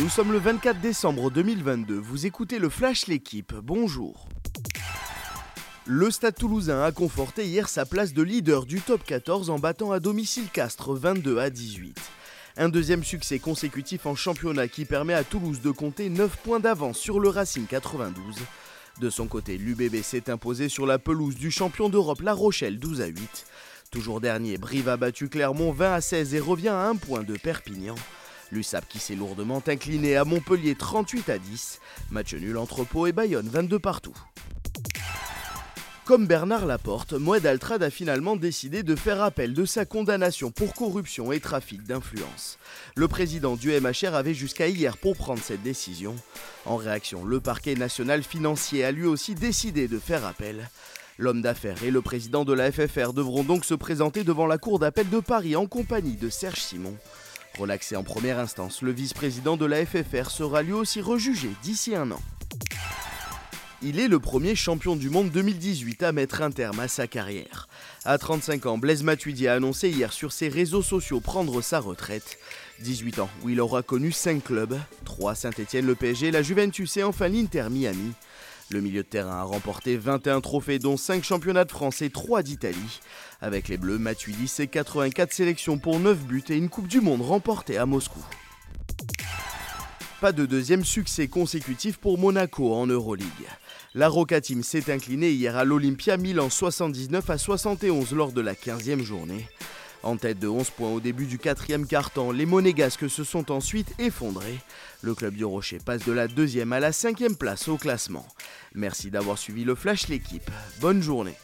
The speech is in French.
Nous sommes le 24 décembre 2022, vous écoutez le Flash L'équipe, bonjour. Le Stade toulousain a conforté hier sa place de leader du top 14 en battant à domicile Castres 22 à 18. Un deuxième succès consécutif en championnat qui permet à Toulouse de compter 9 points d'avance sur le Racing 92. De son côté, l'UBB s'est imposé sur la pelouse du champion d'Europe La Rochelle 12 à 8. Toujours dernier, Brive a battu Clermont 20 à 16 et revient à un point de Perpignan. L'USAP qui s'est lourdement incliné à Montpellier 38 à 10. Match nul entre Pau et Bayonne 22 partout. Comme Bernard Laporte, Moed Altrad a finalement décidé de faire appel de sa condamnation pour corruption et trafic d'influence. Le président du MHR avait jusqu'à hier pour prendre cette décision. En réaction, le parquet national financier a lui aussi décidé de faire appel. L'homme d'affaires et le président de la FFR devront donc se présenter devant la Cour d'appel de Paris en compagnie de Serge Simon. Relaxé en première instance, le vice-président de la FFR sera lui aussi rejugé d'ici un an. Il est le premier champion du monde 2018 à mettre un terme à sa carrière. À 35 ans, Blaise Matuidi a annoncé hier sur ses réseaux sociaux prendre sa retraite. 18 ans, où il aura connu 5 clubs, 3 Saint-Etienne, le PSG, la Juventus et enfin l'Inter Miami. Le milieu de terrain a remporté 21 trophées dont 5 championnats de France et 3 d'Italie. Avec les Bleus, Matuidi c'est 84 sélections pour 9 buts et une Coupe du Monde remportée à Moscou. Pas de deuxième succès consécutif pour Monaco en Euroleague. La Roca Team s'est inclinée hier à l'Olympia Milan 79 à 71 lors de la 15e journée. En tête de 11 points au début du quatrième quart-temps, les Monégasques se sont ensuite effondrés. Le club du Rocher passe de la deuxième à la cinquième place au classement. Merci d'avoir suivi le Flash l'équipe. Bonne journée.